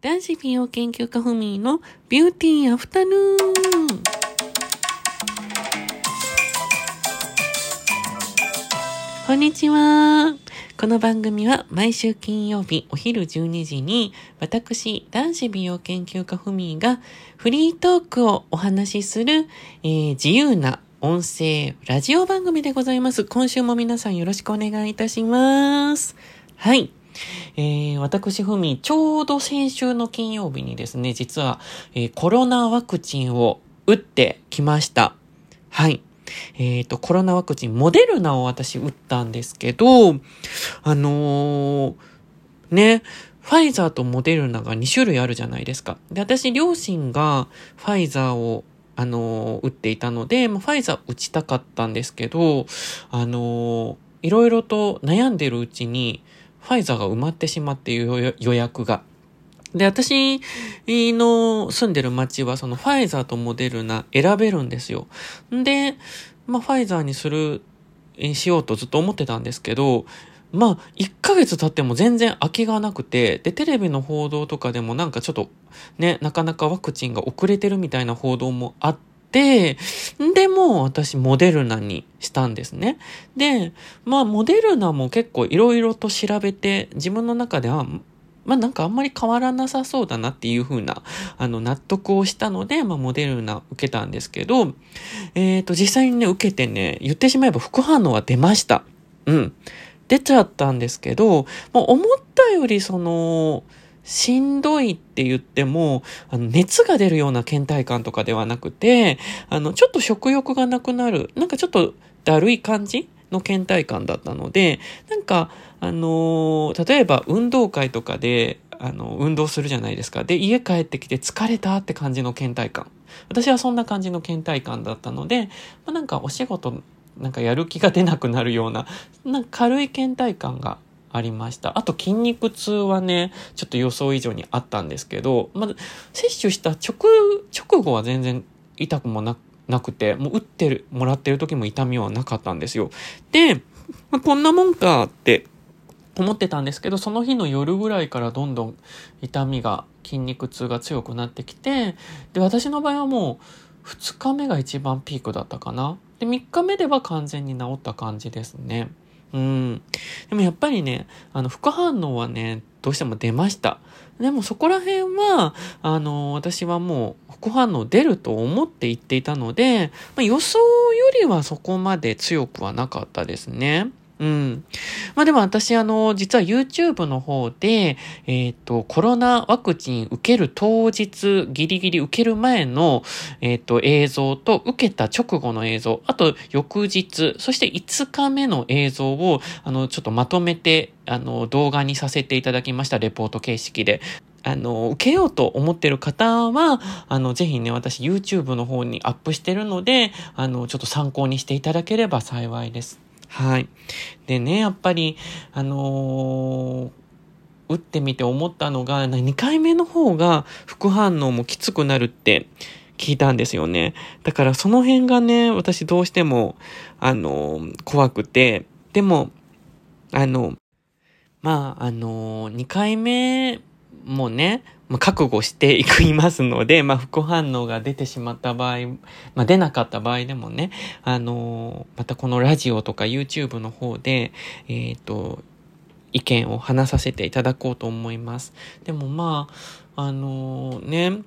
男子美容研究家ふみのビューティーアフタヌーン。こんにちは。この番組は毎週金曜日お昼12時に私、男子美容研究家ふみがフリートークをお話しする、えー、自由な音声ラジオ番組でございます。今週も皆さんよろしくお願いいたします。はい。えー、私ふみ、ちょうど先週の金曜日にですね、実は、えー、コロナワクチンを打ってきました。はい。えっ、ー、と、コロナワクチン、モデルナを私打ったんですけど、あのー、ね、ファイザーとモデルナが2種類あるじゃないですか。で、私、両親がファイザーを、あのー、打っていたので、まあ、ファイザー打ちたかったんですけど、あのいろいろと悩んでるうちに、ファイザーが埋まってしまって予約が。で、私の住んでる街はそのファイザーとモデルナ選べるんですよ。で、まあファイザーにする、しようとずっと思ってたんですけど、まあ、1ヶ月経っても全然空きがなくて、で、テレビの報道とかでもなんかちょっとね、なかなかワクチンが遅れてるみたいな報道もあって、でも私モデルナにしたんですね。で、まあモデルナも結構いろいろと調べて自分の中ではまあなんかあんまり変わらなさそうだなっていう風な、あの納得をしたので、まあモデルナ受けたんですけど、えっ、ー、と実際にね、受けてね、言ってしまえば副反応は出ました。うん。出ちゃったんですけど、もう思ったよりその、しんどいって言っても、あの、熱が出るような倦怠感とかではなくて、あの、ちょっと食欲がなくなる、なんかちょっとだるい感じの倦怠感だったので、なんか、あの、例えば運動会とかで、あの、運動するじゃないですか。で、家帰ってきて疲れたって感じの倦怠感。私はそんな感じの倦怠感だったので、まあ、なんかお仕事、なんかやる気が出なくなるような、なんか軽い倦怠感がありました。あと筋肉痛はね、ちょっと予想以上にあったんですけど、まず、接種した直、直後は全然痛くもなくて、もう打ってる、もらってる時も痛みはなかったんですよ。で、まあ、こんなもんかって思ってたんですけど、その日の夜ぐらいからどんどん痛みが、筋肉痛が強くなってきて、で、私の場合はもう2日目が一番ピークだったかな。で、3日目では完全に治った感じですね。うん。でもやっぱりね、あの、副反応はね、どうしても出ました。でもそこら辺は、あの、私はもう副反応出ると思って言っていたので、まあ、予想よりはそこまで強くはなかったですね。うん。まあでも私あの、実は YouTube の方で、えっ、ー、と、コロナワクチン受ける当日、ギリギリ受ける前の、えっ、ー、と、映像と受けた直後の映像、あと翌日、そして5日目の映像を、あの、ちょっとまとめて、あの、動画にさせていただきました、レポート形式で。あの、受けようと思ってる方は、あの、ぜひね、私 YouTube の方にアップしてるので、あの、ちょっと参考にしていただければ幸いです。はい。でね、やっぱり、あのー、打ってみて思ったのが、2回目の方が副反応もきつくなるって聞いたんですよね。だからその辺がね、私どうしても、あのー、怖くて、でも、あの、まあ、あのー、2回目もね、まあ、覚悟していくいますので、まあ、副反応が出てしまった場合、まあ、出なかった場合でもね、あのー、またこのラジオとか YouTube の方で、えっ、ー、と、意見を話させていただこうと思います。でもまあ、あのー、ね、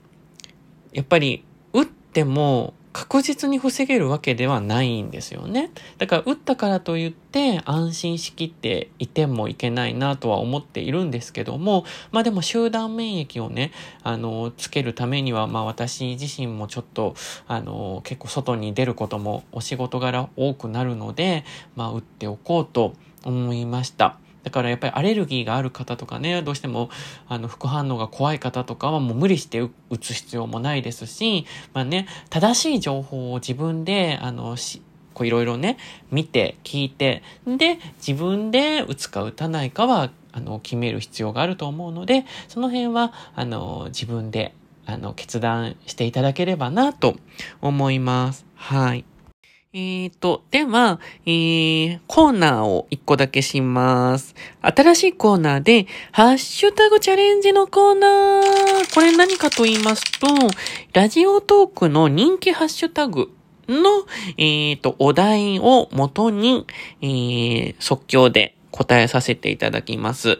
やっぱり、打っても、確実に防げるわけではないんですよね。だから打ったからといって安心しきっていてもいけないなとは思っているんですけども、まあでも集団免疫をね、あの、つけるためには、まあ私自身もちょっと、あの、結構外に出ることもお仕事柄多くなるので、まあ打っておこうと思いました。だからやっぱりアレルギーがある方とかね、どうしてもあの副反応が怖い方とかはもう無理して打つ必要もないですし、まあね、正しい情報を自分で、あの、しこういろいろね、見て、聞いて、で、自分で打つか打たないかは、あの、決める必要があると思うので、その辺は、あの、自分で、あの、決断していただければなと思います。はい。えっ、ー、と、では、えー、コーナーを一個だけします。新しいコーナーで、ハッシュタグチャレンジのコーナー。これ何かと言いますと、ラジオトークの人気ハッシュタグの、えっ、ー、と、お題を元に、えー、即興で答えさせていただきます。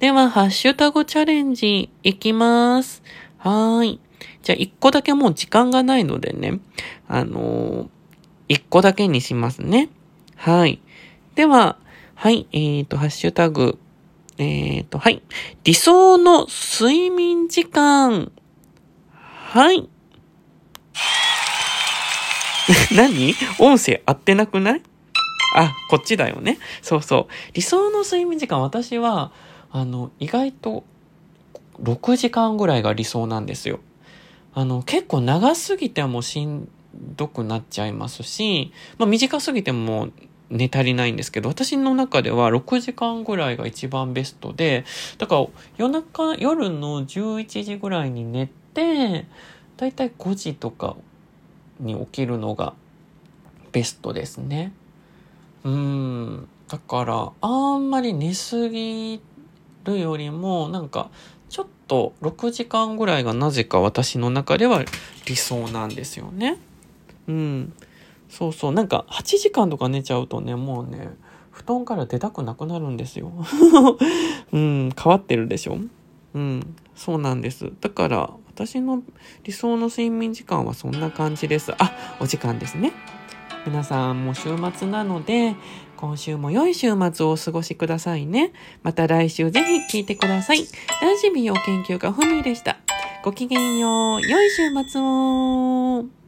では、ハッシュタグチャレンジいきます。はーい。じゃあ、一個だけもう時間がないのでね、あのー一個だけにしますね。はい。では、はい、えっ、ー、と、ハッシュタグ、えっ、ー、と、はい。理想の睡眠時間。はい。何？音声合ってなくない？あ、こっちだよね。そうそう。理想の睡眠時間、私は、あの、意外と、6時間ぐらいが理想なんですよ。あの、結構長すぎてもしんどくなっちゃいますし、まあ短すぎても寝足りないんですけど、私の中では6時間ぐらいが一番ベストで、だから夜中、夜の11時ぐらいに寝て、だいたい5時とかに起きるのがベストですね。うん。だから、あんまり寝すぎるよりも、なんか、ちょっと6時間ぐらいがなぜか私の中では理想なんですよね。うん。そうそう。なんか、8時間とか寝ちゃうとね、もうね、布団から出たくなくなるんですよ。うん、変わってるでしょ？うん、そうなんです。だから、私の理想の睡眠時間はそんな感じです。あ、お時間ですね。皆さんも週末なので、今週も良い週末をお過ごしくださいね。また来週ぜひ聞いてください。男子美容研究家ふみでした。ごきげんよう。良い週末を。